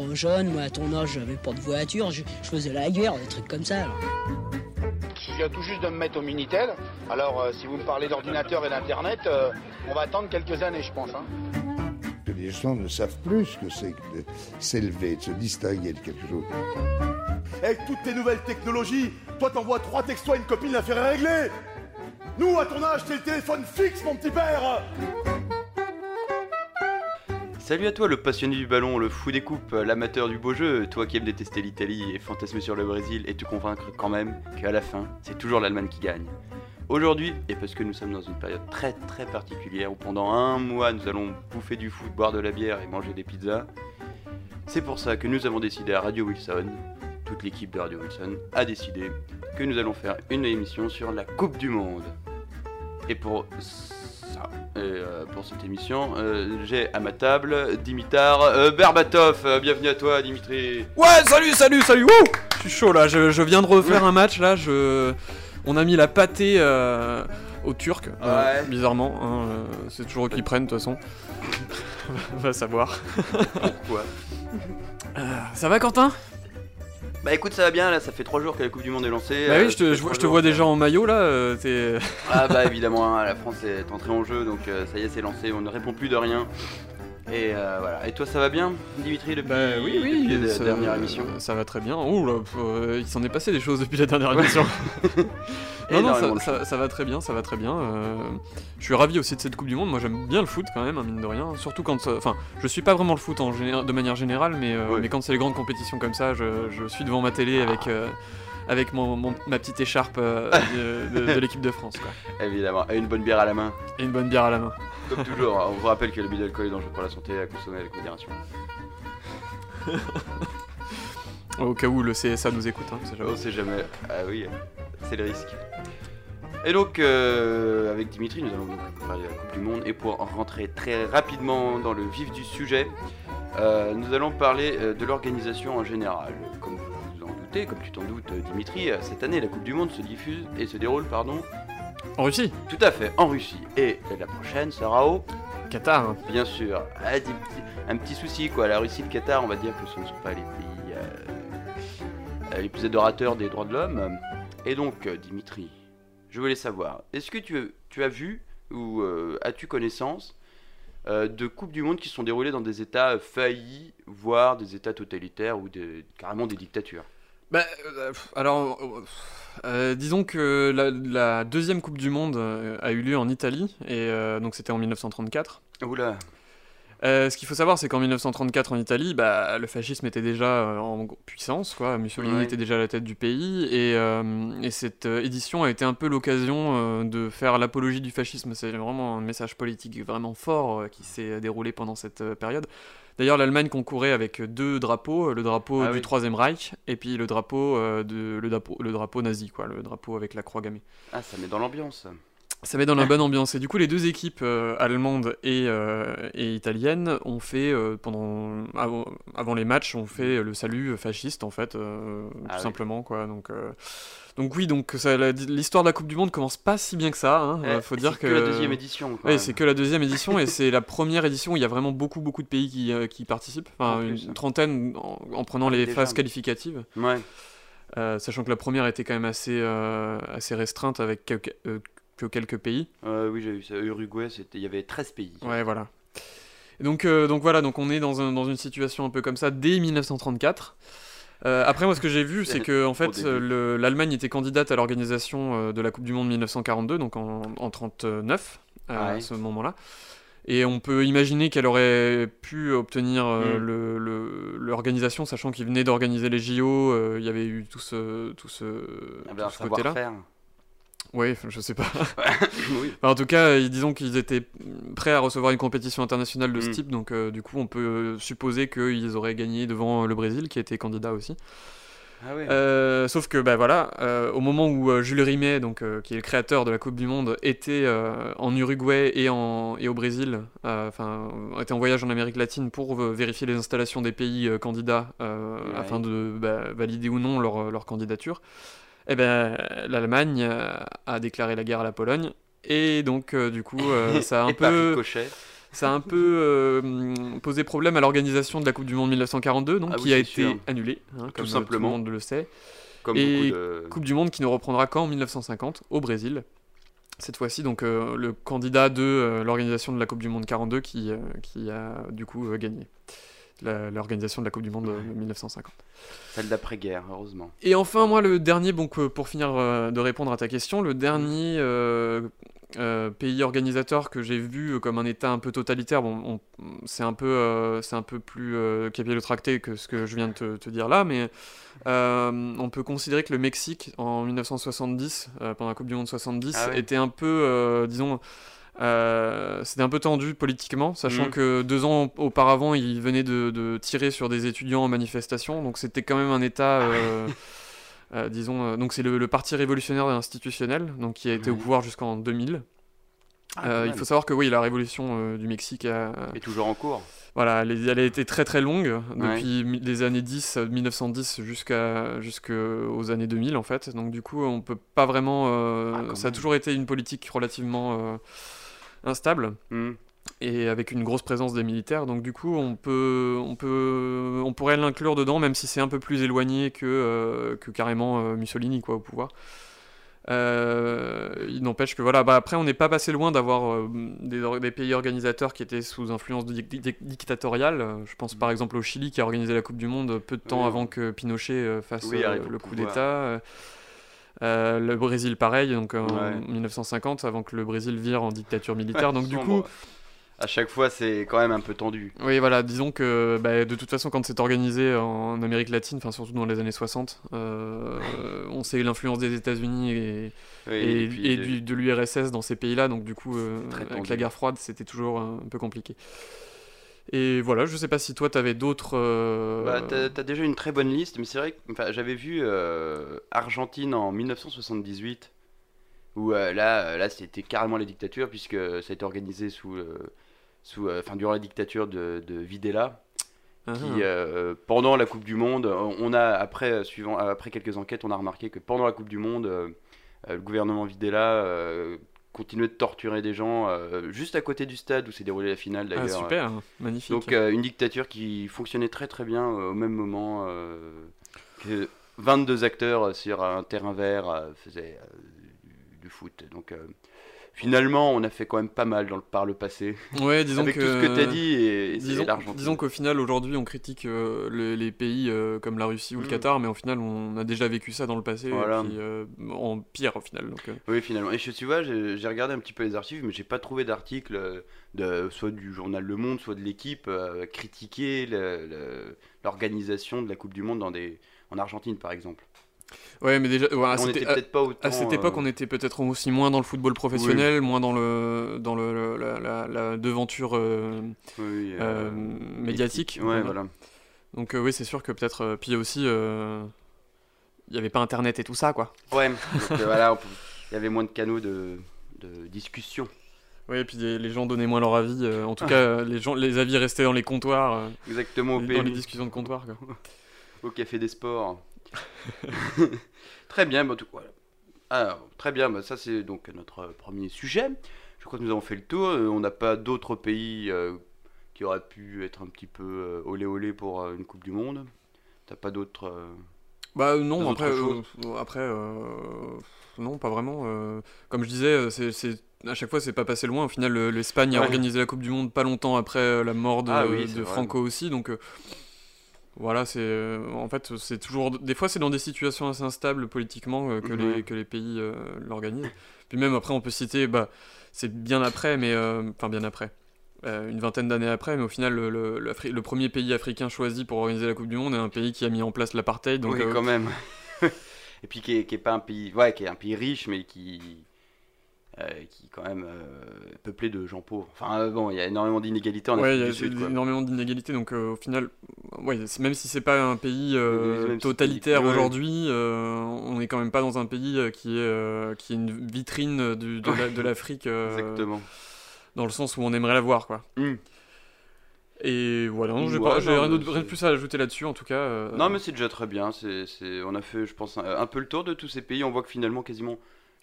trop jeune. Moi, à ton âge, j'avais pas de voiture. Je, je faisais la guerre, des trucs comme ça. alors. Je viens tout juste de me mettre au Minitel. Alors, euh, si vous me parlez d'ordinateur et d'Internet, euh, on va attendre quelques années, je pense. hein. les gens ne savent plus ce que c'est que de s'élever, de se distinguer de quelque chose. Avec toutes tes nouvelles technologies, toi t'envoies trois textos à une copine, l'affaire est réglée Nous, à ton âge, t'es le téléphone fixe, mon petit père Salut à toi le passionné du ballon, le fou des coupes, l'amateur du beau jeu, toi qui aimes détester l'Italie et fantasmer sur le Brésil et te convaincre quand même qu'à la fin, c'est toujours l'Allemagne qui gagne. Aujourd'hui, et parce que nous sommes dans une période très très particulière où pendant un mois nous allons bouffer du foot, boire de la bière et manger des pizzas, c'est pour ça que nous avons décidé à Radio Wilson, toute l'équipe de Radio Wilson a décidé que nous allons faire une émission sur la Coupe du Monde. Et pour ça, et, euh, pour cette émission, euh, j'ai à ma table Dimitar euh, Berbatov. Bienvenue à toi, Dimitri. Ouais, salut, salut, salut. Wouh je suis chaud là. Je, je viens de refaire un match là. Je, on a mis la pâtée aux Turcs. euh, Ouais. bizarrement, hein, euh, c'est toujours eux qui prennent de toute façon. Va savoir. Pourquoi? Euh, ça va, Quentin? Bah écoute, ça va bien, là, ça fait 3 jours que la Coupe du Monde est lancée. Bah euh, oui, je ça te, fait je, vois- trois je te jours vois déjà en maillot là. euh, t'es- Ah bah évidemment, hein, la France est entrée en jeu, donc euh, ça y est, c'est lancé, on ne répond plus de rien. Et euh, voilà. Et toi, ça va bien, Dimitri, depuis, Bah oui, oui. depuis la ça- dernière émission? Ça va très bien. Ouh là, euh, il s'en est passé des choses depuis la dernière émission. non, non, ça, de ça- ça va très bien, ça va très bien. euh, je suis ravi aussi de cette Coupe du Monde. Moi, j'aime bien le foot quand même, hein, mine de rien. Surtout quand. Enfin, je suis pas vraiment le foot en géné- de manière générale, mais, mais quand c'est les grandes compétitions comme ça, je, je suis devant ma télé avec. avec mon, mon- ma petite écharpe euh, de, de- de l'équipe de France, quoi. Évidemment, et une bonne bière à la main. Et une bonne bière à la main. Comme toujours, hein, on vous rappelle que le bide d'alcool est dangereux pour la santé à consommer avec modération. Au cas où le CSA nous écoute, hein, on sait jamais. On sait jamais. Ah oui, c'est le risque. Et donc, euh, avec Dimitri, nous allons donc parler de la Coupe du Monde. Et pour rentrer très rapidement dans le vif du sujet, euh, nous allons parler euh, de l'organisation en général. Comme vous vous en doutez, comme tu t'en doutes, Dimitri, cette année, la Coupe du Monde se diffuse et se déroule, pardon, En Russie, tout à fait, en Russie. Et la prochaine sera au, Qatar. hein. bien sûr, ah, des petits- un petit souci, quoi. La Russie et le Qatar, on va dire que ce ne sont pas les pays euh, les plus adorateurs des droits de l'homme. Et donc, euh, Dimitri, je voulais savoir, est-ce que tu, tu as vu ou euh, as-tu connaissance euh, de Coupes du Monde qui sont déroulées dans des États faillis, voire des États totalitaires ou des, carrément des dictatures? Bah, euh, alors, euh, euh, disons que la, la deuxième Coupe du Monde euh, a eu lieu en Italie, et donc c'était en 1934. Oula, ce qu'il faut savoir, c'est qu'en 1934 en Italie, bah, le fascisme était déjà en puissance, quoi. Mussolini Ouais. était déjà à la tête du pays, et, et cette édition a été un peu l'occasion de faire l'apologie du fascisme. C'est vraiment un message politique vraiment fort qui s'est déroulé pendant cette période. D'ailleurs, l'Allemagne concourait avec deux drapeaux, le drapeau Ah du oui. Troisième Reich et puis le drapeau, euh, de, le, drapeau, le drapeau nazi, quoi, le drapeau avec la croix gammée. ah, ça met dans l'ambiance. Ça met dans la bonne ambiance. Et du coup, les deux équipes euh, allemandes et, euh, et italiennes ont fait, euh, pendant, avant, avant les matchs, ont fait le salut fasciste, en fait, euh, Ah tout oui. simplement. Quoi. Donc, euh, donc oui, donc l'histoire de la Coupe du Monde commence pas si bien que ça. Hein. Eh, faut dire que, la deuxième édition. Ouais, c'est que la deuxième édition et c'est la première édition où il y a vraiment beaucoup beaucoup de pays qui, qui participent, En enfin plus. une trentaine en, en prenant Ah, les déjà. phases qualificatives, Ouais. Euh, sachant que la première était quand même assez, euh, assez restreinte avec quelques, euh, que quelques pays. Oui, j'ai vu ça. Uruguay, il y avait 13 pays. Ouais, voilà. Et donc, euh, donc voilà, donc on est dans, un- dans une situation un peu comme ça dès 1934. Euh, après, moi, ce que j'ai vu, c'est que en fait, l'Allemagne était candidate à l'organisation euh, de la Coupe du Monde 1942, donc en, en 39 euh, Ah ouais. à ce moment-là. Et on peut imaginer qu'elle aurait pu obtenir euh, Mm. le- l'organisation, sachant qu'ils venaient d'organiser les JO, euh, il y avait eu tout ce, tout ce, tout un ce côté-là. Oui, je sais pas. oui. Enfin, en tout cas, disons qu'ils étaient prêts à recevoir une compétition internationale de ce Mm. type, donc euh, du coup, on peut euh, supposer qu'ils auraient gagné devant le Brésil, qui était candidat aussi. Ah ouais. Euh, sauf que, bah voilà, euh, au moment où euh, Jules Rimet, donc, euh, qui est le créateur de la Coupe du Monde, était euh, en Uruguay et, en, et au Brésil, euh, enfin, était en voyage en Amérique latine pour euh, vérifier les installations des pays euh, candidats euh, Ouais. afin de bah, valider ou non leur, leur candidature, eh ben, l'Allemagne euh, a déclaré la guerre à la Pologne. Et donc, euh, du coup, euh, ça a un peu ça a un peu posé problème à l'organisation de la Coupe du Monde 1942, donc Ah qui oui, a été sûr. annulée, hein, comme tout simplement. le monde le sait. Comme Et beaucoup de. Coupe du Monde qui ne reprendra qu'en 1950 au Brésil. Cette fois-ci, donc euh, le candidat de euh, l'organisation de la Coupe du Monde 42 qui, euh, qui a du coup gagné l'organisation de la Coupe du Monde de 1950. Celle d'après-guerre, heureusement. Et enfin, moi, le dernier, donc, euh, pour finir euh, de répondre à ta question, le dernier euh, euh, pays organisateur que j'ai vu comme un État un peu totalitaire, bon, on- c'est un peu, euh, un peu plus euh, capillotracté que ce que je viens de te, te dire là, mais on peut considérer que le Mexique, en 1970, euh, pendant la Coupe du Monde 70, Ah ouais. était un peu, disons, euh, c'était un peu tendu politiquement, sachant Mhm. que deux ans auparavant, il venait de, de tirer sur des étudiants en manifestation, donc c'était quand même un État, euh, euh, disons, donc c'est le, le Parti révolutionnaire institutionnel, donc qui a été au pouvoir jusqu'en 2000. Ah, il faut savoir que oui, la révolution du Mexique a, est toujours en cours. voilà, elle, a été très très longue, depuis les années 10, euh, 1910 jusqu'à jusqu'aux années 2000 en fait. Donc du coup, on peut pas vraiment. Ah, ça a toujours été une politique relativement instable Hmm. et avec une grosse présence des militaires. Donc du coup, on peut, on peut, on pourrait l'inclure dedans, même si c'est un peu plus éloigné que euh, que carrément euh, Mussolini quoi au pouvoir. Euh, il n'empêche que voilà, bah après on n'est pas passé loin d'avoir euh, des, pays organisateurs qui étaient sous influence dictatoriale. Je pense par exemple au Chili qui a organisé la Coupe du Monde peu de temps Oui. avant que Pinochet fasse Oui, euh, le coup d'État. Euh, euh, le Brésil pareil, donc en Ouais. 1950 avant que le Brésil vire en dictature militaire. donc du coup, À chaque fois, c'est quand même un peu tendu. oui, voilà, disons que bah, de toute façon, quand c'est organisé en Amérique latine, enfin surtout dans les années 60, euh, on sait l'influence des États-Unis et, Oui, et, puis, et euh, du- de l'URSS dans ces pays-là, donc du coup, euh, avec la guerre froide, c'était toujours un peu compliqué. Et voilà, je sais pas si toi, t'avais d'autres. euh, Bah, t'as, déjà une très bonne liste, mais c'est vrai que j'avais vu euh, Argentine en 1978, où euh, là, là c'était carrément la dictature, puisque ça a été organisé sous, sous, enfin, durant la dictature de, de Videla, ah, qui, pendant la Coupe du Monde, on a, après, suivant, après quelques enquêtes, on a remarqué que pendant la Coupe du Monde, le gouvernement Videla continuait de torturer des gens euh, juste à côté du stade où s'est déroulée la finale ah, d'ailleurs. super, magnifique. Donc euh, une dictature qui fonctionnait très très bien euh, au même moment que 22 acteurs sur un terrain vert faisaient du, foot. Donc finalement on a fait quand même pas mal dans le, par le passé. ouais, disons Avec que. tout ce que tu as dit et, et Disons, qu'au final, aujourd'hui, on critique euh, le- les pays euh, comme la Russie ou le Mm. Qatar, mais au final, on a déjà vécu ça dans le passé, Voilà. et puis, euh, en pire au final. Donc, Oui finalement. Et je, tu vois, j'ai j'ai regardé un petit peu les archives, mais j'ai pas trouvé d'article de soit du journal Le Monde, soit de l'équipe critiquer l'organisation de la Coupe du Monde dans des en Argentine par exemple. Ouais, mais déjà, ouais, à, on cette, était à- peut-être pas autant. à cette époque, euh, on était peut-être aussi moins dans le football professionnel, moins dans le dans le, le- la, la- la devanture euh, oui, euh, médiatique. Ouais, voilà. voilà. Donc oui, c'est sûr que peut-être. puis aussi, il n'y avait pas Internet et tout ça, quoi. Ouais, donc voilà, il y avait moins de canaux de, de discussion. Oui, et puis les, les gens donnaient moins leur avis. en tout cas, les gens, les avis restaient dans les comptoirs, Exactement au dans les PMI, discussions de comptoir. Quoi. au café des sports. très bien, bah, tout- voilà. Alors, très bien, bah, ça c'est donc notre premier sujet. Je crois que nous avons fait le tour. Euh, on n'a pas d'autres pays euh, qui auraient pu être un petit peu euh, olé olé pour euh, une Coupe du Monde. T'as pas d'autres. Bah non, après, euh, après euh, non, pas vraiment. euh, comme je disais, c'est, à chaque fois, c'est pas passé loin. Au final, le- l'Espagne a organisé la Coupe du Monde pas longtemps après la mort de, Ah oui, de. Franco aussi. Donc voilà, c'est euh, en fait, c'est toujours. Des fois, c'est dans des situations assez instables politiquement euh, que, les, que les pays euh, l'organisent. Puis même après, on peut citer, bah, c'est bien après, mais enfin bien après. une vingtaine d'années après, mais au final, le, le- l'Afri- le premier pays africain choisi pour organiser la Coupe du Monde est un pays qui a mis en place l'apartheid. Donc, oui, quand même. Et puis qui est, qui est pas un pays, ouais, qui est un pays riche, mais qui, euh, qui est quand même euh, peuplé de gens pauvres. Enfin euh, bon, il y a énormément d'inégalités en Ouais, Afrique il y a du Sud. quoi. énormément d'inégalités, donc euh, au final, ouais, même si c'est pas un pays si- totalitaire aujourd'hui, on est quand même pas dans un pays qui est, qui est une vitrine du- de, la- de l'Afrique, Exactement. dans le sens où on aimerait la voir, quoi. Hmm. Et voilà, non, j'ai Ouais, pas- j'ai non, rien, de plus à ajouter là-dessus, en tout cas. euh, Non, mais c'est déjà très bien. C'est, c'est- on a fait, je pense, un, un peu le tour de tous ces pays. On voit que finalement, quasiment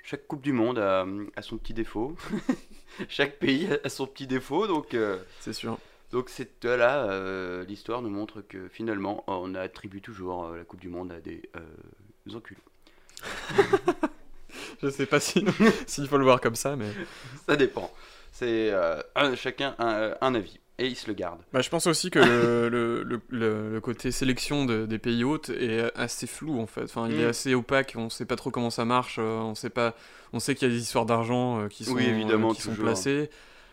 chaque Coupe du Monde a, a son petit défaut. chaque pays a son petit défaut, donc. euh, C'est sûr. donc c'est euh, là, euh, l'histoire nous montre que finalement, on attribue toujours la Coupe du Monde à des enculés. Je sais pas si s'il faut le voir comme ça, mais. Ça dépend. C'est un- chacun un, un avis et il se le garde. Bah, je pense aussi que le, le, le- côté sélection de- des pays hôtes est assez flou en fait. Enfin, il est Mm. assez opaque. On sait pas trop comment ça marche. euh, On sait pas. On sait qu'il y a des histoires d'argent euh, qui sont Oui, évidemment, qui sont placées.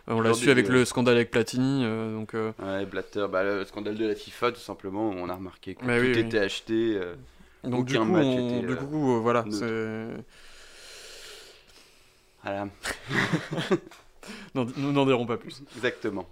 Euh, on l'a su avec le scandale avec Platini. euh, donc. euh, Ouais, Blatter, bah, le scandale de la FIFA, tout simplement, on a remarqué que Mais tout oui, oui. était acheté. euh, donc du coup, match on- était, du coup, voilà. voilà, n'en dirons pas plus. exactement.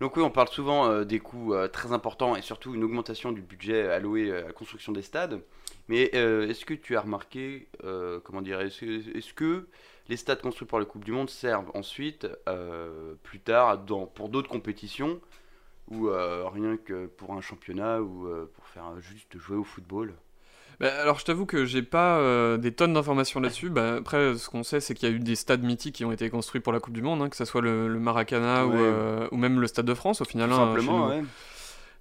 Donc oui, on parle souvent euh, des coûts euh, très importants et surtout une augmentation du budget alloué à la construction des stades. Mais euh, est-ce que tu as remarqué, euh, comment dire, est-ce que, les stades construits pour la Coupe du Monde servent ensuite, euh, plus tard, pour d'autres compétitions ou euh, rien que pour un championnat ou euh, pour faire euh, juste jouer au football? Bah, alors je t'avoue que j'ai pas euh, des tonnes d'informations là-dessus. Bah, après, ce qu'on sait, c'est qu'il y a eu des stades mythiques qui ont été construits pour la Coupe du Monde, hein, que ce soit le, le Maracana ou, euh, ou même le Stade de France au final. Tout hein, simplement, ouais.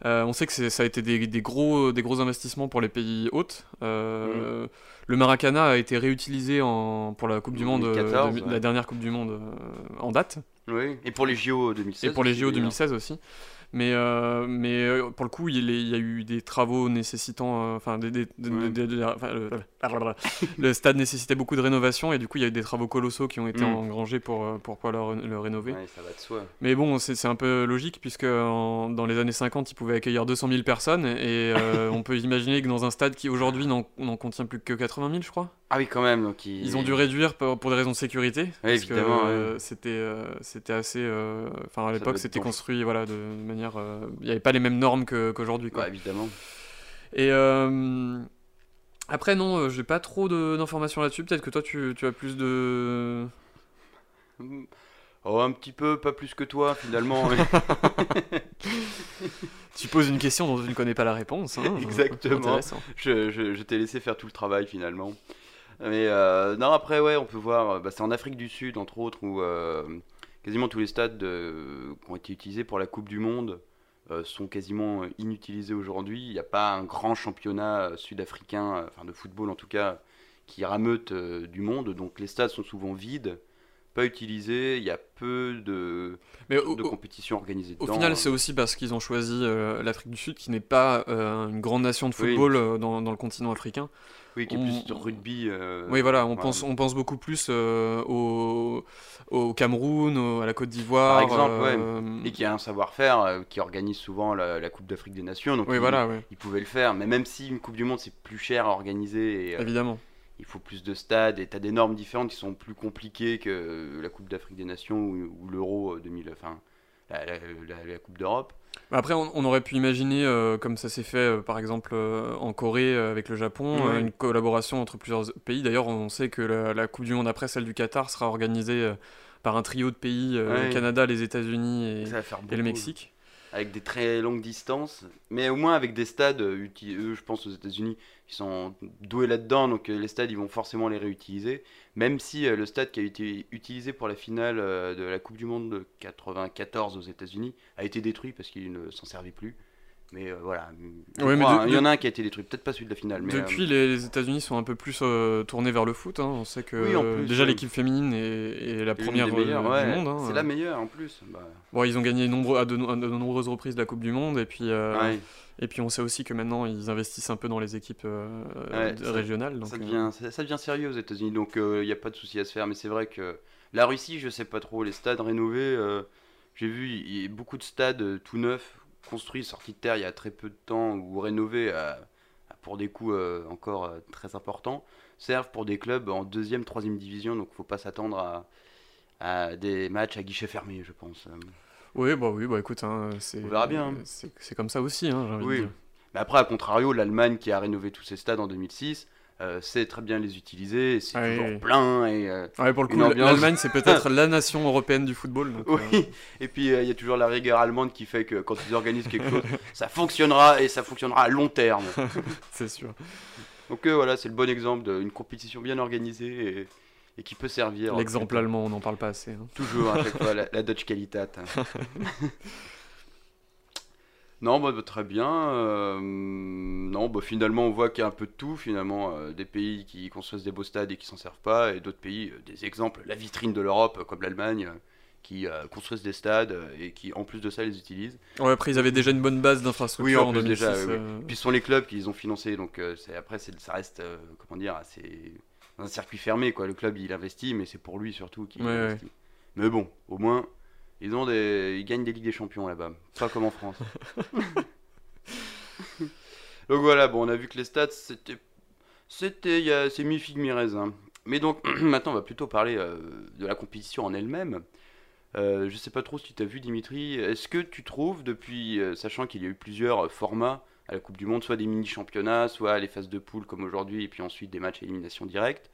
Euh, on sait que ça a été des, des gros, des gros investissements pour les pays hôtes. Euh, Mm. Le Maracana a été réutilisé en, pour la Coupe du Monde, 2014, de- ouais. la dernière Coupe du Monde euh, en date. Oui, et pour les JO 2016. Et pour les JO d'ailleurs. 2016 aussi. Mais, euh, mais euh, pour le coup, il, il y a eu des travaux nécessitant. Enfin, des, des- Ouais. des- le, le stade nécessitait beaucoup de rénovation et du coup, il y a eu des travaux colossaux qui ont été Mm. engrangés pour, euh, pour pouvoir le, le rénover. Ouais, ça va de soi. Mais bon, c'est un peu logique puisque en- dans les années 50, ils pouvaient accueillir 200 000 personnes et euh, on peut imaginer que dans un stade qui aujourd'hui n'en contient plus que 80 000, je crois. Ah oui, quand même. Donc ils... Ils ont dû réduire pour, pour des raisons de sécurité. parce que, évidemment, euh, C'était assez. Enfin, à l'époque, c'était construit voilà, de manière. Euh, Il n'y avait pas les mêmes normes qu'aujourd'hui. quoi. Bah, évidemment. Et. euh, Après, non, euh, j'ai pas trop d'informations là-dessus. Peut-être que toi, tu, tu as plus de. Oh, un petit peu, pas plus que toi, finalement. Tu poses une question dont je ne connais pas la réponse. hein. Exactement. Je je, je t'ai laissé faire tout le travail, finalement. Mais euh, non, après, ouais, on peut voir. Bah, c'est en Afrique du Sud, entre autres, où euh, quasiment tous les stades euh, qui ont été utilisés pour la Coupe du Monde euh, sont quasiment euh, inutilisés aujourd'hui. Il n'y a pas un grand championnat sud-africain, enfin de football en tout cas, qui rameute du monde. Donc les stades sont souvent vides, pas utilisés. Il y a peu de, Mais au, de au- compétitions organisées au final, c'est aussi parce qu'ils ont choisi euh, l'Afrique du Sud, qui n'est pas euh, une grande nation de Oui. football euh, dans, dans le continent africain. Oui, qui est on- plus de rugby. Oui, voilà, on, pense, on pense beaucoup plus au, au Cameroun, au- à la Côte d'Ivoire. Par exemple, euh, Et qui a un savoir-faire, qui organise souvent la, la Coupe d'Afrique des Nations. Donc Oui, il, voilà, ouais, il pouvait le faire. Mais même si une Coupe du Monde c'est plus cher à organiser et évidemment. Il faut plus de stades et t'as des normes différentes qui sont plus compliquées que la Coupe d'Afrique des Nations ou, ou l'Euro euh, 2000, enfin la, la- la- la Coupe d'Europe. Après, on, on aurait pu imaginer, euh, comme ça s'est fait euh, par exemple euh, en Corée euh, avec le Japon, euh, une collaboration entre plusieurs pays. D'ailleurs, on sait que la, la Coupe du Monde après celle du Qatar sera organisée euh, par un trio de pays euh, le Canada, les États-Unis et, le. Mexique. avec des très longues distances, mais au moins avec des stades, euh, eux, je pense aux États-Unis, ils sont doués là-dedans, donc euh, les stades, ils vont forcément les réutiliser. Même si euh, le stade qui a été utilisé pour la finale euh, de la Coupe du Monde de 94 aux États-Unis a été détruit parce qu'il ne s'en servait plus. Mais euh, voilà, Ouais, mais de- hein, il y en a un qui a été détruit, peut-être pas celui de la finale, mais Depuis, euh, les, les États-Unis sont un peu plus euh, tournés vers le foot. hein. On sait que Oui, en plus, déjà l'équipe féminine est, est la première des du ouais, monde. hein. C'est la meilleure en plus. Bah, Bon, ils ont gagné nombreux, à, de, à de nombreuses reprises la Coupe du Monde et puis ouais. et puis on sait aussi que maintenant ils investissent un peu dans les équipes ça- régionales. Donc, ça, devient, ça, ça devient sérieux aux États-Unis, donc il n'y a pas de souci à se faire. Mais c'est vrai que la Russie, je sais pas trop, les stades rénovés, j'ai vu y beaucoup de stades tout neufs, construits, sortis de terre il y a très peu de temps, ou à- à- pour des coûts euh, encore euh, très importants, servent pour des clubs en deuxième, troisième division, donc faut pas s'attendre à, à des matchs à guichet fermé, je pense. Oui, bah oui, bah écoute, hein, c'est On verra bien, hein. C'est comme ça aussi, hein, j'ai envie de Oui. dire. Mais après, à contrario, l'Allemagne qui a rénové tous ses stades en 2006, euh, sait très bien les utiliser, et c'est Ah oui, toujours oui. plein, et... euh, Ouais, pour le coup, ambiance. l'Allemagne c'est peut-être la nation européenne du football. donc, euh, Oui, et puis euh, il y a toujours la rigueur allemande qui fait que quand ils organisent quelque chose, ça fonctionnera et ça fonctionnera à long terme. c'est sûr. Donc euh, voilà, c'est le bon exemple d'une compétition bien organisée et, et qui peut servir. L'exemple allemand, on n'en parle pas assez. hein. Toujours à chaque fois, la, la Dutch Qualitat. Non, bah, bah, très bien. euh, non, bah, finalement, on voit qu'il y a un peu de tout. Finalement, euh, des pays qui construisent des beaux stades et qui s'en servent pas, et d'autres pays, euh, des exemples, la vitrine de l'Europe, comme l'Allemagne, qui construisent des stades et qui, en plus de ça, les utilisent. Ouais, après, ils avaient déjà une bonne base d'infrastructure Oui, en en plus, 2006. déjà, oui, oui. Puis ce sont les clubs qui les ont financés, donc après, ça reste, comment dire, assez. un circuit fermé, quoi. Le club, il investit, mais c'est pour lui surtout qu'il Ouais, ouais. investit. Mais bon, au moins, ils, ont des... ils gagnent des Ligues des Champions là-bas, pas comme en France. donc voilà, bon, on a vu que les stats, c'était. C'était. C'est mi-figue, mi-raisin. Mais donc, maintenant, on va plutôt parler euh, de la compétition en elle-même. Euh, je sais pas trop si tu as vu Dimitri, est-ce que tu trouves depuis, euh, sachant qu'il y a eu plusieurs euh, formats à la Coupe du Monde, soit des mini-championnats, soit les phases de poule comme aujourd'hui, et puis ensuite des matchs à élimination directe,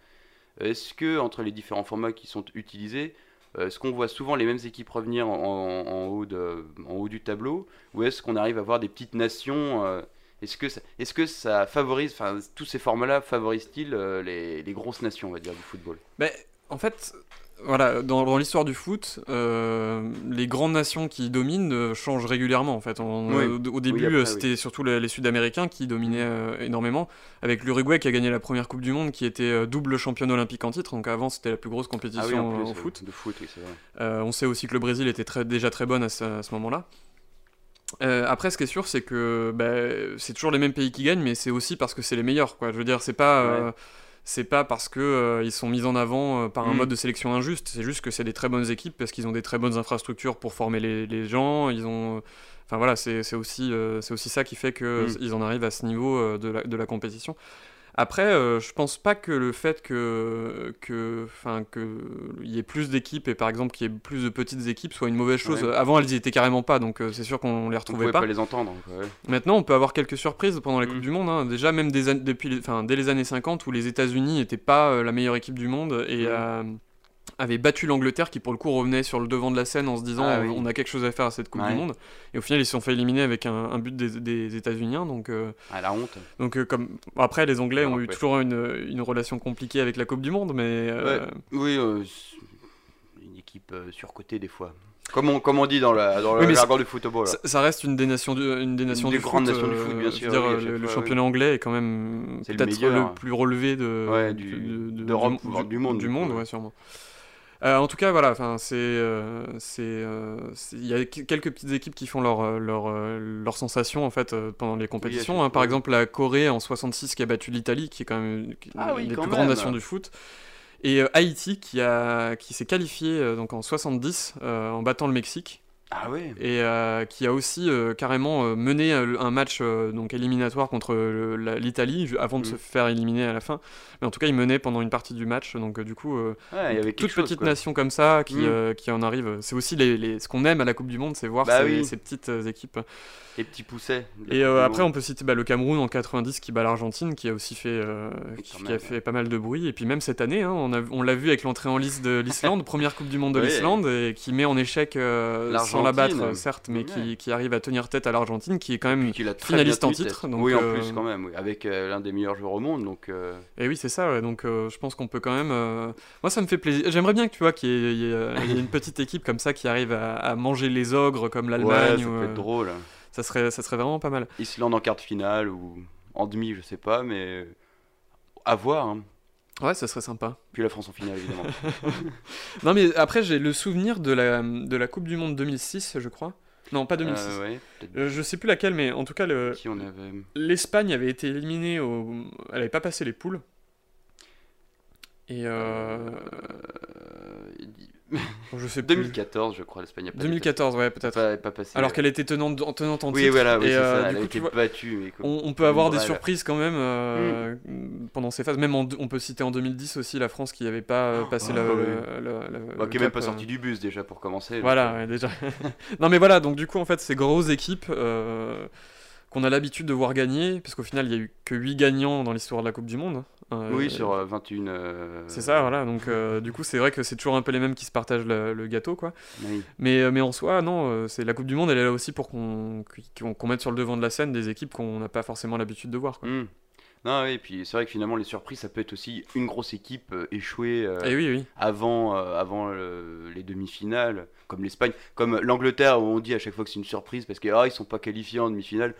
est-ce que entre les différents formats qui sont utilisés, est-ce qu'on voit souvent les mêmes équipes revenir en, haut, du tableau, ou est-ce qu'on arrive à voir des petites nations euh, est-ce que, ça, favorise, enfin tous ces formats-là favorisent-ils euh, les, grosses nations, on va dire, du football? Ben, en fait, voilà, dans, dans l'histoire du foot, euh, les grandes nations qui dominent euh, changent régulièrement. En fait, On- Oui. au, au début, euh, c'était surtout les, les Sud-Américains qui dominaient euh, énormément, avec l'Uruguay qui a gagné la première Coupe du Monde, qui était euh, double championne olympique en titre. Donc avant, c'était la plus grosse compétition Ah oui, en euh, plus, au euh, foot. De foot, vrai. Euh, on sait aussi que le Brésil était très, déjà très bonne à ce, à ce moment-là. Euh, après, ce qui est sûr, c'est que bah, c'est toujours les mêmes pays qui gagnent, mais c'est aussi parce que c'est les meilleurs. Quoi. Je veux dire, c'est pas, euh, c'est pas parce que euh, ils sont mis en avant euh, par un Mm. mode de sélection injuste. C'est juste que c'est des très bonnes équipes parce qu'ils ont des très bonnes infrastructures pour former les, les gens. Ils ont, enfin voilà, c'est aussi, euh, c'est aussi ça qui fait que Mm. ils en arrivent à ce niveau euh, de, la, de la compétition. Après, euh, je pense pas que le fait que que enfin que il y ait plus d'équipes et par exemple qu'il y ait plus de petites équipes soit une mauvaise chose. Ouais. Avant, elles y étaient carrément pas, donc euh, c'est sûr qu'on les On retrouvait pouvait pas. pas les entendre. ouais. Maintenant, on peut avoir quelques surprises pendant les Mm. coupes du monde. hein. Déjà, même des depuis, enfin, dès les années 50, où les États-Unis n'étaient pas euh, la meilleure équipe du monde et Mm. Euh, avaient battu l'Angleterre, qui pour le coup revenait sur le devant de la scène en se disant Ah on- oui. on a quelque chose à faire à cette coupe Ouais. du monde. Et au final, ils se sont fait éliminer avec un, un but des, des États-Unis. Donc, euh, Ah, la honte. donc euh, comme après, les Anglais ont eu toujours une, une relation compliquée avec la coupe du monde, mais euh, Ouais. Oui, euh, une équipe euh, surcotée des fois. Comme on, comme on dit dans, la, dans Oui, le jargon du football. ça, ça reste une des nations du, une des nations des du grandes foot, nations du euh, foot, bien sûr, dire, oui, le, chaque le fois, championnat anglais est quand même le peut-être le plus relevé de, Ouais, du- de- du, du monde, Du monde, ouais, sûrement. Euh, en tout cas, voilà, enfin, c'est, euh, c'est, euh, c'est- il y a qu- quelques petites équipes qui font leur, leur, leur sensation en fait pendant les compétitions. hein. Par exemple, la Corée en 66 qui a battu l'Italie, qui est quand même une Ah oui, des plus même. grandes nations du foot. Et Haïti qui a qui s'est qualifié donc en 70 euh, en battant le Mexique Ah oui et euh, qui a aussi euh, carrément euh, mené un match donc éliminatoire contre l'Italie avant de Mm. se faire éliminer à la fin. Mais en tout cas, il menait pendant une partie du match. Donc du coup, Ouais, y toute chose, petite quoi. nation comme ça qui, Mm. qui en arrive. C'est aussi les, les- ce qu'on aime à la Coupe du Monde, c'est voir Bah ces, oui. ces petites équipes. Les petits poussets. Et euh, après, on peut citer bah, le Cameroun en 90 qui bat l'Argentine, qui a aussi fait, euh, qui, a fait pas mal de bruit. Et puis même cette année, hein, on, l'a vu avec l'entrée en liste de l'Islande, première Coupe du Monde de Oui. l'Islande, et qui met en échec euh, sans la battre, certes, mais Ouais. qui, qui arrive à tenir tête à l'Argentine, qui est quand même. Finaliste en titre, donc, oui, en plus, quand même, oui, avec l'un des meilleurs joueurs au monde. Donc, Et oui, c'est ça. ouais. Donc, je pense qu'on peut quand même. Moi, ça me fait plaisir. J'aimerais bien que tu vois qu'il y, ait- y y une petite équipe comme ça qui arrive à, à manger les ogres comme ouais, l'Allemagne. ça ou, peut être drôle. Ça serait, ça serait vraiment pas mal. Islande en quart de finale ou en demi, je sais pas, mais à voir. hein. Ouais, ça serait sympa. Puis la France en finale, évidemment. Non, mais après, j'ai le souvenir de la, de la Coupe du Monde 2006, je crois. Non, pas 2006. Euh, ouais, Euh, je sais plus laquelle, mais en tout cas, le- avait? l'Espagne avait été éliminée au. Elle avait pas passé les poules. Et euh... Euh, je sais plus. 2014, je crois, l'Espagne a pas 2014, ouais, peut-être. Pas, pas passé. Alors qu'elle était tenante, en- tenante en Oui, titre. voilà, oui, et euh, ça. du Elle a coup, tu été vois, battue. Mais comme- on, on peut avoir des surprises quand même euh, Mm. pendant ces phases. Même en- on peut citer en 2010 aussi la France qui n'avait pas euh, passé Ah, la, oui. la- la- la- Bah, qui est même pas euh, sorti du bus déjà pour commencer. Voilà, ouais, déjà. non mais voilà, donc du coup en fait ces grosses équipes qu'on a l'habitude de voir gagner, parce qu'au final il y a eu que 8 gagnants dans l'histoire de la Coupe du Monde. Euh, Oui, sur euh, 21. euh, C'est ça, voilà. Donc euh, du coup c'est vrai que c'est toujours un peu les mêmes qui se partagent le, le gâteau, quoi. oui. Mais, euh, mais en soi, non, euh, c'est la Coupe du Monde, elle est là aussi pour qu'on qu'on mette sur le devant de la scène des équipes qu'on n'a pas forcément l'habitude de voir. Quoi. Hmm. Non, oui, et puis c'est vrai que finalement, les surprises, ça peut être aussi une grosse équipe euh, échouée euh, Et oui, oui. avant, euh, avant euh, les demi-finales, comme l'Espagne, comme l'Angleterre, où on dit à chaque fois que c'est une surprise parce qu'ils ah, ils sont pas qualifiés en demi-finale.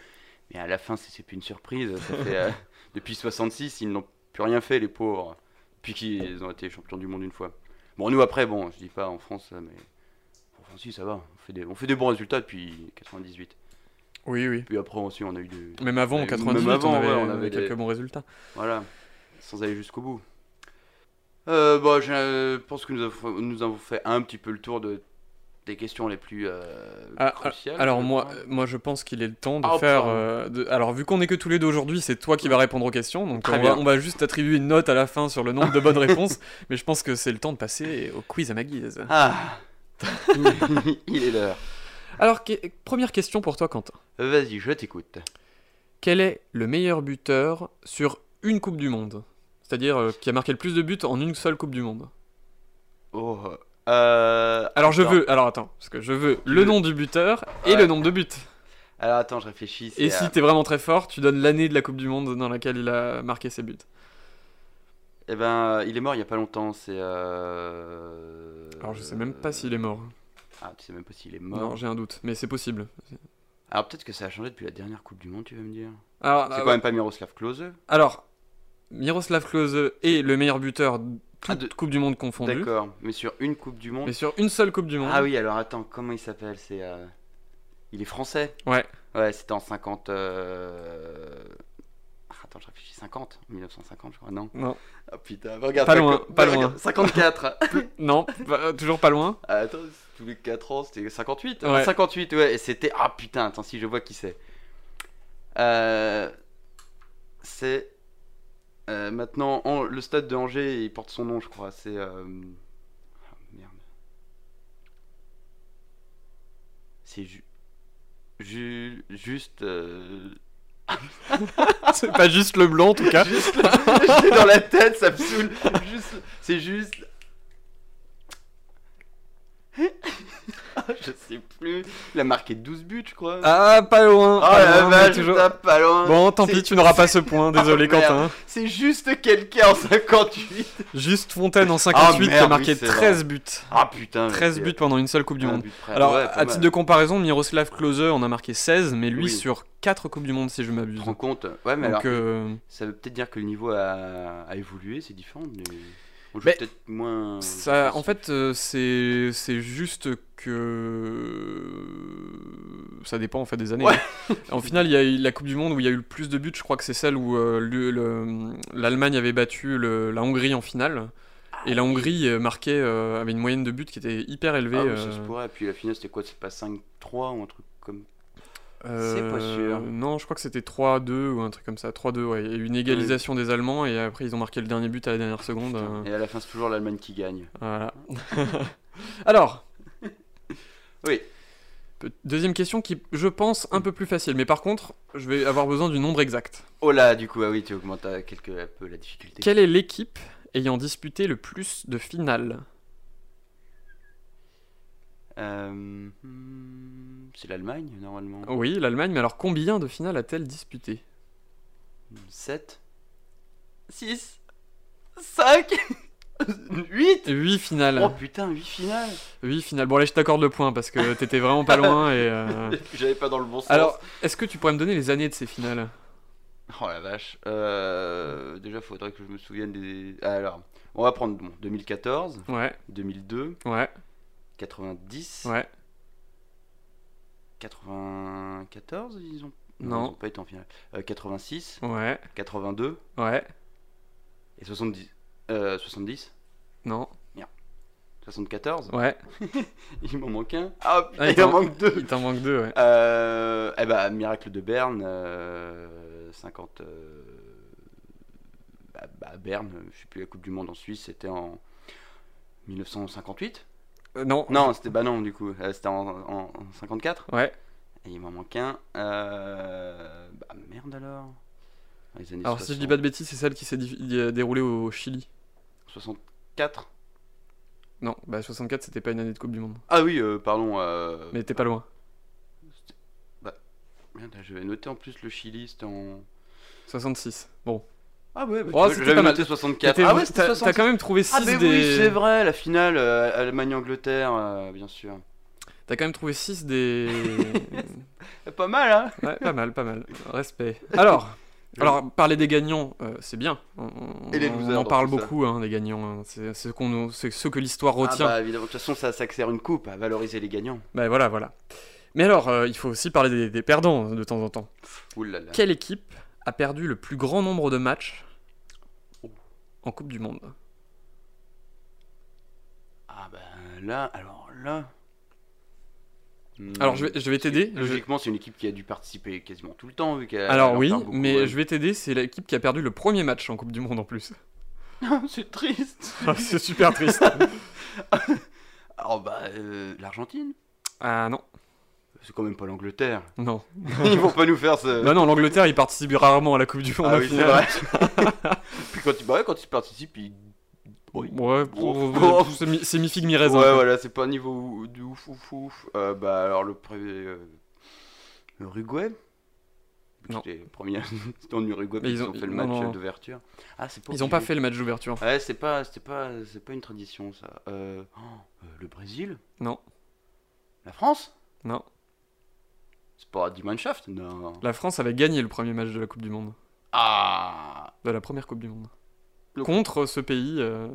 Mais à la fin, c'est c'est plus une surprise. Ça fait, euh, depuis 66, ils n'ont plus rien fait, les pauvres. Depuis qu'ils ont été champions du monde une fois. Bon, nous, après, bon, je dis pas en France, mais en France, si, ça va. On fait, des, on fait des bons résultats depuis 98. Oui, oui. Puis après aussi, on a eu des. Même avant, en Même 98, avant, on, avait, ouais, on on avait avait quelques des- bons résultats. Voilà, sans aller jusqu'au bout. Euh, bon, je pense que nous avons, nous avons fait un petit peu le tour de, des questions les plus euh, Ah, cruciales. Alors moi, moi je pense qu'il est le temps de Ah, faire. euh, de- Alors vu qu'on est que tous les deux aujourd'hui, c'est toi qui vas répondre aux questions, donc on va, on va juste attribuer une note à la fin sur le nombre de bonnes réponses. Mais je pense que c'est le temps de passer au quiz à ma guise. Ah Il est l'heure. Alors que- première question pour toi, Quentin. Vas-y, je t'écoute. Quel est le meilleur buteur sur une Coupe du Monde? C'est-à-dire euh, qui a marqué le plus de buts en une seule Coupe du Monde. Euh, Alors je attends. veux, alors attends, parce que je veux le veux- nom du buteur et Ouais. le nombre de buts. Alors attends, je réfléchis. Et si euh, t'es vraiment très fort, tu donnes l'année de la Coupe du Monde dans laquelle il a marqué ses buts. Eh ben, il est mort il y a pas longtemps. C'est. Euh... Alors je sais même pas s'il est mort. Ah, tu sais même pas s'il est mort. Non, j'ai un doute, mais c'est possible. Alors peut-être que ça a changé depuis la dernière Coupe du Monde, tu vas me dire? C'est euh, quand même pas Miroslav Klose. alors Miroslav Klose est le meilleur buteur toute Ah, de- Coupe du Monde confondue, D'accord, mais sur une Coupe du Monde. mais sur une seule Coupe du Monde. Ah oui, alors attends, comment il s'appelle C'est. euh, Il est français Ouais. Ouais, c'était en 50. euh, Attends, je réfléchis. 50 1950, je crois, non Non, Ah putain, regarde. Pas loin, pas loin. 54 non, bah, toujours pas loin. Ah, Attends, tous les 4 ans, c'était 58 Ouais. 58, ouais, et c'était. Ah putain, attends, si je vois qui c'est. Euh, C'est. Euh, maintenant, en- le stade de Angers, il porte son nom, je crois. C'est. euh, ah, merde. C'est ju... ju- juste. euh, c'est pas juste le blanc en tout cas. Juste, j'ai dans la tête, ça me saoule. Juste, c'est juste. je sais plus. Il a marqué 12 buts, je crois. Ah, pas loin. oh pas la loin, vache, toujours- pas loin. Bon, tant pis, tu n'auras pas ce point. Désolé, Oh, merde. Quentin. C'est juste quelqu'un en 58. Juste Fontaine en 58 qui a marqué oui, c'est 13 buts. Ah putain. 13 buts pendant une seule Coupe du Monde. Alors, Ouais, à titre de comparaison, Miroslav Klose en a marqué 16, mais lui Oui. sur 4 Coupes du Monde, si je Tu m'abuse. te rends compte Ouais, mais alors, euh, ça veut peut-être dire que le niveau a, a évolué, c'est différent. Mais... On joue Mais peut-être moins. ça, en fait, euh, c'est c'est juste que ça dépend en fait des années. Ouais. En final, il y a eu la Coupe du Monde où il y a eu le plus de buts. Je crois que c'est celle où euh, le- le- l'Allemagne avait battu le- la Hongrie en finale. Et la Hongrie euh, marquait, euh, avait une moyenne de buts qui était hyper élevée. Ah oui, ça se pourrait. Puis la finale, c'était quoi? C'est pas 5-3 ou un truc comme. Euh, C'est pas sûr. Non, je crois que c'était 3-2 ou un truc comme ça. 3-2, ouais. Il y a eu une égalisation des Allemands et après ils ont marqué le dernier but à la dernière seconde. euh, Et à la fin, c'est toujours l'Allemagne qui gagne. Voilà. Alors. Oui. Deuxième question qui, je pense, un peu plus facile. Mais par contre, je vais avoir besoin du nombre exact. Oh là, du coup, ah oui, tu augmentes à quelque, un peu la difficulté. Quelle est l'équipe ayant disputé le plus de finales? Euh, c'est l'Allemagne, normalement. Oui, l'Allemagne, mais alors combien de finales a-t-elle disputé 7 6 5 8 8 finales. Oh putain, 8 finales 8 finales. Bon, allez, je t'accorde le point parce que t'étais vraiment pas loin. Et, euh, J'avais pas dans le bon sens. Alors, est-ce que tu pourrais me donner les années de ces finales? Oh la vache. Euh, déjà, faudrait que je me souvienne des. Ah, Alors, on va prendre bon, 2014, Ouais, 2002, ouais, 90, ouais. 94, ils ont. Non. ils ont pas été en finale. Euh, 86, Ouais, 82 ouais, et 70. Euh, 70 non, 74 ouais. Il m'en manque un. Ah putain, Ah, il il en t'en- manque deux. Il t'en manque deux, ouais. Euh, eh ben, Miracle de Berne, euh, 50. euh, bah, bah, Berne, je sais plus, la Coupe du Monde en Suisse, c'était en 1958 Euh, non, Non, c'était bah non, du coup, euh, c'était en, en- en 54 Ouais. Et il m'en manque un. Euh, bah merde alors. Dans Les années Alors, si je dis pas de bêtises, c'est celle qui s'est di- déroulée au Chili. 64 Non, bah 64, c'était pas une année de Coupe du Monde. Ah oui, euh, pardon. euh, Mais t'es pas loin. Merde, je vais noter en plus le Chili, c'était en. 66. Bon, Ah ouais, bah, Oh, j'avais noté 64. T'étais- Ah ouais, T'as t'as 64. quand même trouvé 6 Ah mais des. oui, c'est vrai, la finale euh, Allemagne-Angleterre, euh, bien sûr. T'as quand même trouvé 6 des. Pas mal, hein ouais, pas mal, pas mal. Respect. Alors. Alors, parler des gagnants, euh, c'est bien. On, on- Et les on losers en parle beaucoup, hein, des gagnants. hein. C'est ce, qu'on ce que l'histoire Ah retient. bah évidemment, de toute façon, ça, ça sert une coupe à valoriser les gagnants. Bah voilà, voilà. Mais alors, il faut aussi parler des, des perdants de temps en temps. Ouh là là. Quelle équipe a perdu le plus grand nombre de matchs en Coupe du Monde Ah bah là, alors là... Alors, je vais, je vais t'aider. Logiquement, c'est une équipe qui a dû participer quasiment tout le temps, vu qu'elle Alors oui, beaucoup, mais ouais. je vais t'aider, c'est l'équipe qui a perdu le premier match en Coupe du Monde en plus. c'est triste c'est super triste. Alors bah, euh, l'Argentine Ah non, C'est quand même pas l'Angleterre. non. Ils vont pas nous faire ce... Bah non, l'Angleterre, il participe rarement à la Coupe du Monde ah oui, c'est vrai. Puis quand ils, bah ouais, quand ils participent, ils... Oui. Ouais, Oh. pour- c'est mi- c'est mi-figue, mi-raisin. Ouais, voilà, c'est pas un niveau de ouf, ouf, ouf. Euh, bah, alors, le premier. Euh, Uruguay Non. Premier. C'était en Uruguay, Mais ils ils ont- ont fait le non, match non. d'ouverture. Ah, c'est pas. Ils ont pas fait le match d'ouverture. Ouais, c'est pas, pas, pas une tradition ça. Euh, oh, euh, le Brésil? Non, La France? Non. C'est pas Die Mannschaft Non. La France avait gagné le premier match de la Coupe du Monde. Ah De la première Coupe du Monde. Le- Contre ce pays. euh,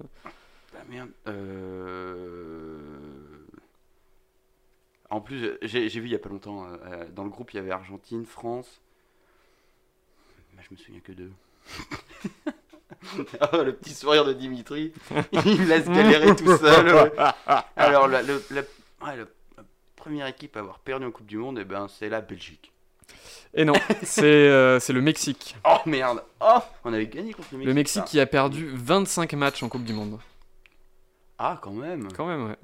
Bah merde. Euh... En plus, j'ai vu il y a pas longtemps, euh, dans le groupe, il y avait Argentine, France. Mais je me souviens que d'eux. Oh, le petit sourire de Dimitri, il me laisse galérer tout seul. ouais. Alors, la, le- la- ouais, première équipe à avoir perdu en Coupe du Monde, eh ben, c'est la Belgique. Et non, c'est euh, c'est le Mexique. Oh merde Oh On avait gagné contre le Mexique. Le Mexique ça. qui a perdu 25 matchs en Coupe du Monde. Ah, quand même Quand même, ouais.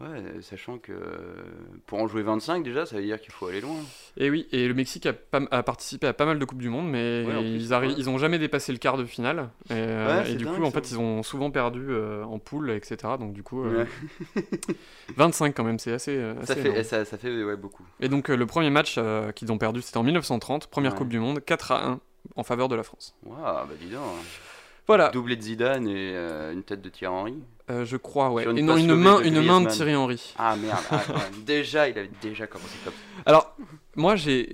Ouais, sachant que euh, pour en jouer 25 déjà, ça veut dire qu'il faut aller loin. Et oui, et le Mexique a, pas- a participé à pas mal de Coupes du Monde, mais Ouais, en plus, ils, ouais. ils ont jamais dépassé le quart de finale. Et, euh, et du dingue, coup, en ça. fait, ils ont souvent perdu euh, en poule, etc. Donc du coup, euh, Ouais. 25 quand même, c'est assez, euh, Ça fait, énorme. ça, ça fait ouais, beaucoup. Et donc le premier match qu'ils ont perdu, c'était en 1930, première. Coupe du Monde, 4 à 1 en faveur de la France. Waouh, bah dis donc. Voilà, Doublé de Zidane et une tête de Thierry Henry. Euh, je crois, ouais. Une Et non, passe une lobée main, de une main de. Thierry Henry. Ah merde, ah, déjà, il avait déjà commencé comme Alors, moi, j'ai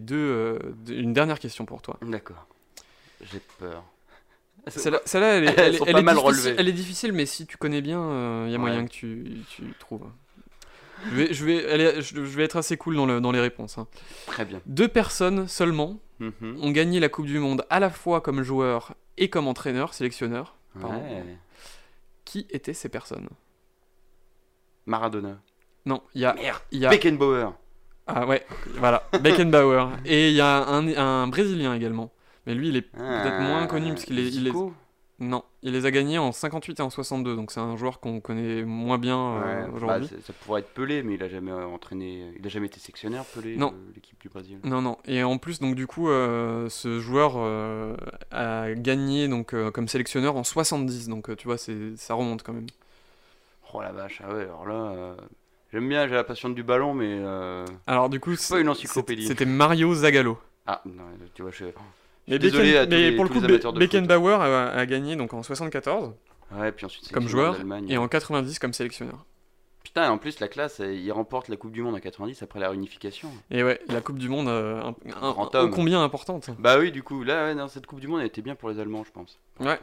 deux, euh, deux- une dernière question pour toi. D'accord. J'ai peur. Celle-là, elle, est- elle elle est elle est difficile, mais si tu connais bien, il y a moyen Ouais. que tu, tu trouves. Je vais, je, vais, est- je, vais être assez cool dans, le- dans les réponses. hein. Très bien. Deux personnes seulement Mhm. ont gagné la Coupe du Monde à la fois comme joueur et comme entraîneur, sélectionneur. Ouais. Qui étaient ces personnes Maradona. Non, il y a, Merde. il y a Beckenbauer. ah ouais, voilà, Beckenbauer et il y a un, un brésilien également. Mais lui, il est peut-être moins connu parce qu'il est, il est- Zico non, il les a gagnés en 58 et en 62, donc c'est un joueur qu'on connaît moins bien euh, Ouais, bah, aujourd'hui. c'est- ça pourrait être Pelé, mais il a jamais euh, entraîné. Il a jamais été sectionnaire, Pelé, Non. de l'équipe du Brésil. Non, non. Et en plus, donc du coup, euh, ce joueur euh, a gagné donc euh, comme sélectionneur en 70, donc euh, tu vois, c'est ça remonte quand même. Oh la vache, ah ouais, alors là. euh, J'aime bien, j'ai la passion du ballon, mais. euh, Alors du coup, pas une encyclopédie. c'était Mario Zagallo. Ah, non, tu vois, je. Mais, désolé Becken- à tous mais les- pour le coup, les Be- amateurs de foot. Beckenbauer a, a gagné donc en 74 Ouais, puis ensuite comme joueur et en 90 comme sélectionneur. Putain, en plus, la classe, il remporte la Coupe du Monde en 90 après la réunification. Et ouais, la Coupe du Monde, euh, un, un- homme. combien importante. Bah oui, du coup, là, ouais, non, cette Coupe du Monde, elle était bien pour les Allemands, je pense. Ouais.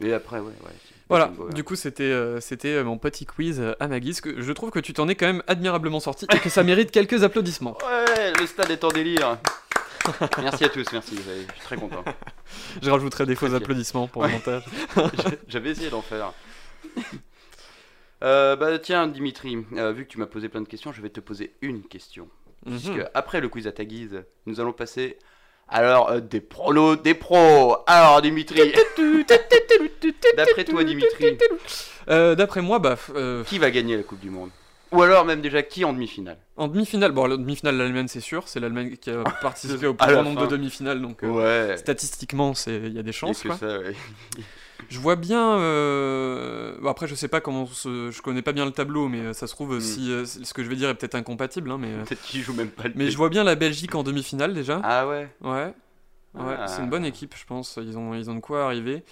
Mais après, ouais, ouais. Voilà, du coup c'était euh, c'était euh, mon petit quiz euh, à ma guise. Que je trouve que tu t'en es quand même admirablement sorti et que ça mérite quelques applaudissements. Ouais, le stade est en délire. Merci à tous, merci, je suis très content. Je rajouterai des faux applaudissements pour le Ouais. montage. J'avais essayé d'en faire. Euh, bah tiens Dimitri, euh, vu que tu m'as posé plein de questions, je vais te poser une question. Mhm. Puisque après le quiz à ta guise, nous allons passer alors euh, des pronos des pros. Alors Dimitri, d'après toi Dimitri, D'après moi, bah, qui va gagner la Coupe du Monde? Ou alors même déjà qui en demi-finale en demi-finale, bon, la demi-finale, l'Allemagne c'est sûr, c'est l'Allemagne qui a participé au plus grand nombre de fin. demi-finales, donc euh, Ouais. statistiquement, il y a des chances. Quoi. ça, ouais. Je vois bien. euh, bon, après, je sais pas comment. se- Je connais pas bien le tableau, mais euh, ça se trouve, Mm. si euh, ce que je vais dire est peut-être incompatible, hein, mais. euh, Peut-être qu'il joue même pas le Mais je vois bien la Belgique en demi-finale déjà. Ah ouais Ouais. Ouais, Ah. c'est une bonne équipe, je pense. Ils ont, ils ont de quoi arriver.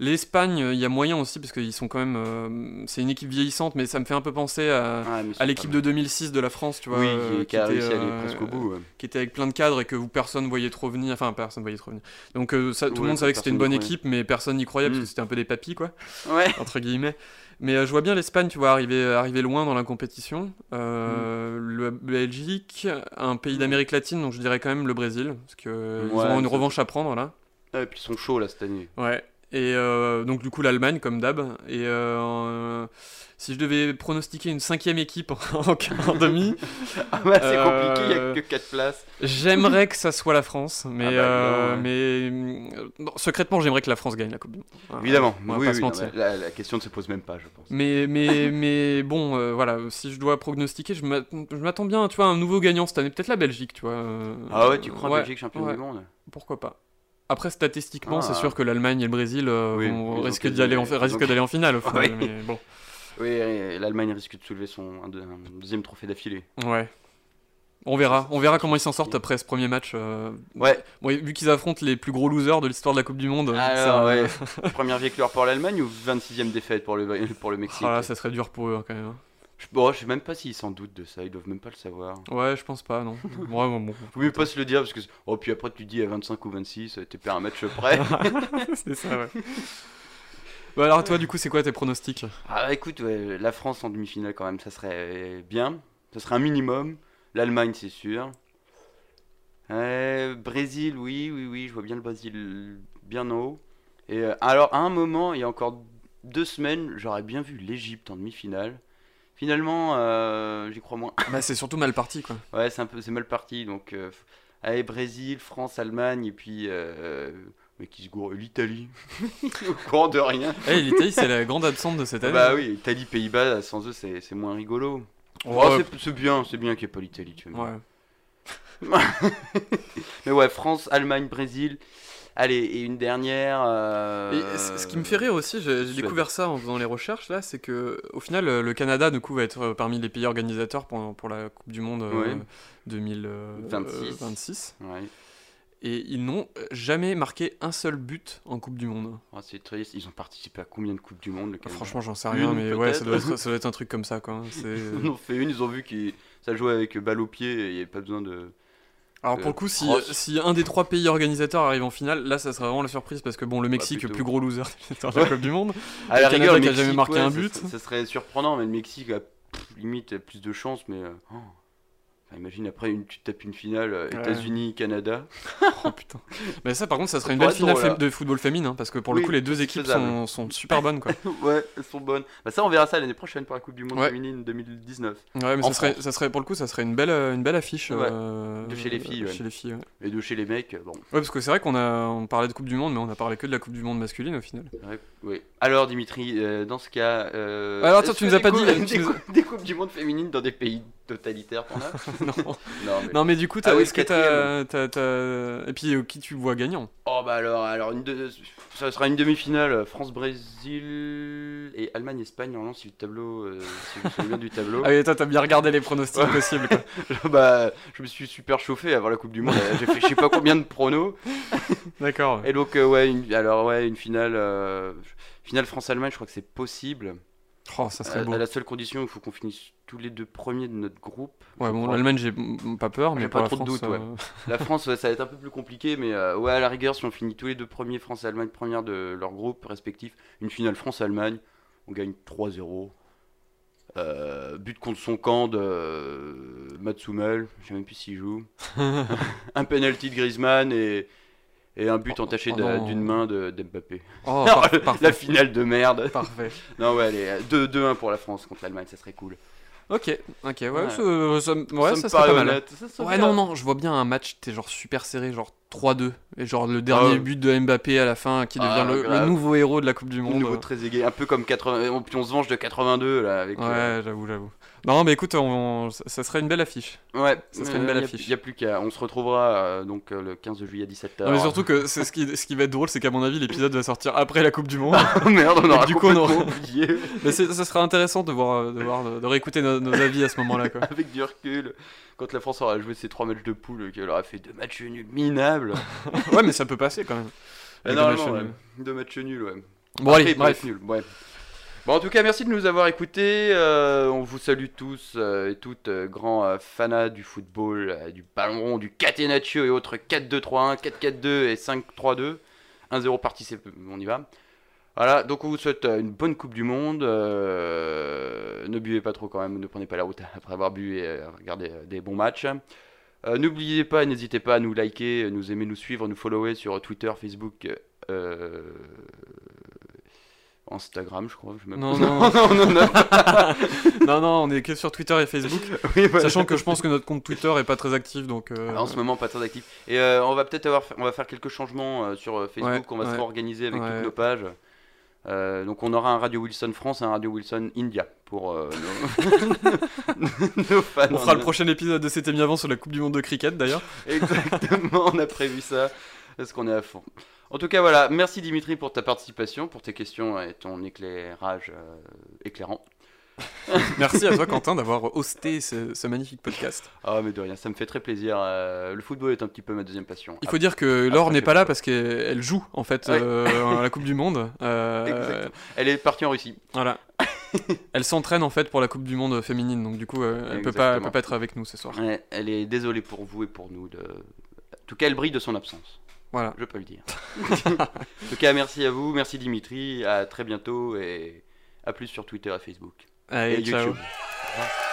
L'Espagne, il y a moyen aussi, parce qu'ils sont quand même. euh, c'est une équipe vieillissante, mais ça me fait un peu penser à, c'est à l'équipe de 2006 de la France, tu vois. Oui, euh, qui, qui a était, réussi à aller euh, presque au bout. ouais. qui était avec plein de cadres et que vous personne voyait trop venir. Enfin, personne voyait trop venir. Donc, ça, tout Ouais, le monde savait que c'était une bonne équipe, mais personne n'y croyait parce Mm. que c'était un peu des papis, quoi, Ouais. entre guillemets. Mais euh, je vois bien l'Espagne, tu vois, arriver, arriver loin dans la compétition. Euh, Mm. Le Belgique, un pays d'Amérique latine, donc je dirais quand même le Brésil, parce que ils Ouais, auront une revanche à prendre là. Ah, Et puis ils sont chauds là cette année. Ouais. Et euh, donc du coup l'Allemagne comme d'hab. Et euh, si je devais pronostiquer une cinquième équipe en, en demi, Ah bah c'est Euh, compliqué, il y a que 4 places. j'aimerais que ça soit la France. Mais, Ah bah, euh, mais euh, secrètement j'aimerais que la France gagne la Coupe du Monde. Évidemment, on va oui, pas oui, se mentir. la, la question ne se pose même pas, je pense. Mais, mais, mais bon, euh, voilà, si je dois prognostiquer, je m'att- je m'attends bien, tu vois, un nouveau gagnant cette année, peut-être la Belgique, tu vois. euh, Ah ouais, tu crois ouais, Belgique champion ouais, du monde? Pourquoi pas Après, statistiquement, Ah. c'est sûr que l'Allemagne et le Brésil euh, Oui, vont- risquent d'y aller en, risquent d'aller en finale au final. Oui. Mais bon, Oui, l'Allemagne risque de soulever son un, deux- un deuxième trophée d'affilée. ouais. On verra, on verra comment ils s'en sortent après ce premier match. euh. Ouais, Bon, vu qu'ils affrontent les plus gros losers de l'histoire de la Coupe du Monde, alors ça, ouais. Première victoire pour l'Allemagne ou 26ème défaite pour le, pour le Mexique? Ah là, ça serait dur pour eux hein, quand même. Je, bon, je sais même pas s'ils s'en doutent de ça, ils doivent même pas le savoir. Ouais, je pense pas, non. Ouais, bon, bon. Faut mieux pas se le dire parce que. Oh, puis après tu dis à 25 ou 26, t'es pas un match près. c'est ça, ouais. Bah alors toi, du coup, c'est quoi tes pronostics? Ah écoute, ouais, la France en demi-finale quand même, ça serait bien. Ça serait un minimum. L'Allemagne, c'est sûr. Euh, Brésil, oui, oui, oui, je vois bien le Brésil bien en haut. Et euh, alors, à un moment, il y a encore deux semaines, j'aurais bien vu l'Égypte en demi-finale. Finalement, euh, j'y crois moins. Bah c'est surtout mal parti, quoi. Ouais, c'est un peu, c'est mal parti. Donc, euh, allez, Brésil, France, Allemagne, et puis, euh, mais qui se gourre, l'Italie. Au courant de rien. Eh, l'Italie, c'est la grande absente de cette année. Bah oui, Italie, Pays-Bas, sans eux, c'est, c'est moins rigolo. Ouais, Oh, c'est, c'est bien, c'est bien qu'il n'y ait pas l'Italie, tu vois. ouais. Mais ouais, France, Allemagne, Brésil. Allez, et une dernière. euh, Et ce qui me fait rire aussi, j'ai découvert ça en faisant les recherches là, c'est que au final, euh, le Canada du coup va être euh, parmi les pays organisateurs pour, pour la Coupe du Monde euh, Ouais. 2026. 26. Ouais. Et ils n'ont jamais marqué un seul but en Coupe du Monde. Oh, c'est triste. Ils ont participé à combien de Coupes du Monde le Canada? Franchement, j'en sais rien, Une, mais ouais, ça doit, être, ça doit être un truc comme ça quoi. Ils en ont fait une, ils ont vu que ça jouait avec balle au pied et il n'y avait pas besoin de. Alors pour le coup, si, si un des trois pays organisateurs arrive en finale, là ça serait vraiment la surprise parce que bon, le Mexique, plutôt. plus gros loser de la. Coupe du Monde. À la Le rigueur, qui a jamais marqué ouais, un but. Ça, ça serait surprenant, mais le Mexique a pff, limite a plus de chance. Mais euh, oh. Enfin, imagine après, une, tu tapes une finale euh, Ouais. États-Unis-Canada. Oh putain. Mais ça, par contre, ça serait une belle finale drôle, de football féminin parce que pour le coup, les deux équipes sont, sont super bonnes quoi. ouais, elles sont bonnes. Bah, ça, on verra ça l'année prochaine pour la Coupe du Monde Ouais. féminine 2019. Ouais, mais ça serait, France. ça serait pour le coup, ça serait une belle, euh, une belle affiche. Euh, De chez les filles, ouais. Chez les filles. Et de chez les mecs, bon. Ouais, parce que c'est vrai qu'on a, on parlait de Coupe du Monde, mais on a parlé que de la Coupe du Monde masculine au final. ouais, oui. Alors, Dimitri, euh, dans ce cas. euh, Alors, attends, tu nous as pas dit- Des, Coupes du Monde féminines dans des pays totalitaires, t'en as non. Non, mais. non, mais du coup, Ah oui, est-ce que t'as, Et puis, euh, qui tu vois gagnant? Oh bah alors, alors une de- ça sera une demi-finale France-Brésil et Allemagne-Espagne normalement si le tableau, euh, si du tableau. Ah oui, toi, t'as bien regardé les pronostics possibles. quoi. bah je me suis super chauffé avant la Coupe du Monde. J'ai fait je sais pas combien de pronos. D'accord. Et donc euh, ouais une, alors ouais une finale finale France-Allemagne je crois que c'est possible. Oh, ça serait À, beau. à la seule condition il faut qu'on finisse tous les deux premiers de notre groupe. Ouais, bon, l'Allemagne, j'ai pas peur, mais pas la trop de ouais. euh, La France, ouais, ça va être un peu plus compliqué, mais euh, ouais, à la rigueur, si on finit tous les deux premiers, France et Allemagne, première de leur groupe respectif, une finale France-Allemagne, on gagne 3-0. Euh, but contre son camp de euh, Matsumel, je sais même plus s'il joue. un penalty de Griezmann et, et un but Oh, entaché oh d'une main de d'Mbappé. Oh, la finale de merde. Parfait. Non, ouais, allez, 2-1 pour la France contre l'Allemagne, ça serait cool. Ok, ok, ouais, Ouais. ça, ça, ouais, serait pas mal. honnête, ça serait Ouais, non, non, je vois bien un match, t'es genre super serré, genre 3-2. Et genre le dernier ouais. but de Mbappé à la fin qui devient Ah, le, le nouveau héros de la Coupe du Mon Monde. nouveau très aigué, un peu comme 80, puis on se venge de 82 là avec. Ouais, euh, j'avoue, j'avoue. Non, mais écoute, on- ça- ça serait une belle affiche. Ouais, Ça serait une belle y a- affiche. Il n'y a plus qu'à. On se retrouvera euh, donc euh, le 15 juillet à 17h. Non, mais surtout que ce qui, ce qui va être drôle, c'est qu'à mon avis, l'épisode va sortir après la Coupe du Monde. Oh merde, on aura Du coup, on complètement aura- oublié. mais ça sera intéressant de voir, de, voir, de réécouter nos, nos avis à ce moment-là. Avec du recul, quand la France aura joué ses trois matchs de poule, qu'elle aura fait deux matchs nuls minables. Ouais, mais ça peut passer quand même. Deux matchs ouais. nuls. Deux matchs nuls, ouais. Bon, Après, allez, bref. nul, ouais. Bon, en tout cas, merci de nous avoir écoutés. euh, on vous salue tous euh, et toutes, euh, grands fanats du football, du ballon rond, du catenaccio et autres 4-2-3-1, 4-4-2 et 5-3-2. 1-0 parti, c'est- on y va. Voilà, donc on vous souhaite une bonne Coupe du Monde. ne buvez pas trop quand même, ne prenez pas la route après avoir bu et regardez des bons matchs. N'oubliez pas, n'hésitez pas à nous liker, nous aimer, nous suivre, nous follower sur Twitter, Facebook, Instagram, je crois. je Non, non. non, non, non. Non, non, on est que sur Twitter et Facebook. Oui, voilà. Sachant que je pense que notre compte Twitter est pas très actif, donc. euh, Ah, en ce moment, pas très actif. Et euh, on va peut-être avoir, on va faire quelques changements euh, sur Facebook. Ouais, on va se réorganiser avec Ouais. toutes nos pages. Donc on aura un Radio Wilson France et un Radio Wilson India pour nos... nos fans. On fera le prochain épisode de C'était bien avant sur la Coupe du Monde de cricket d'ailleurs. Exactement, on a prévu ça parce qu'on est à fond. En tout cas, voilà, merci Dimitri pour ta participation, pour tes questions et ton éclairage euh, éclairant. Merci à toi Quentin d'avoir hosté ce, ce magnifique podcast. Ah, mais de rien, ça me fait très plaisir. euh, le football est un petit peu ma deuxième passion. Il faut dire que Laure n'est pas là parce qu'elle elle joue en fait Ouais. euh, à la Coupe du Monde. Euh. Elle est partie en Russie. voilà. Elle s'entraîne en fait pour la Coupe du Monde féminine, donc du coup euh, elle peut pas, elle Exactement. peut pas être avec nous ce soir. Elle est désolée pour vous et pour nous. De... En tout cas, elle brille de son absence. Voilà. Je peux le dire. en tout cas, merci à vous, merci Dimitri, à très bientôt et à plus sur Twitter et Facebook. Allez, et ciao. YouTube. Revoir.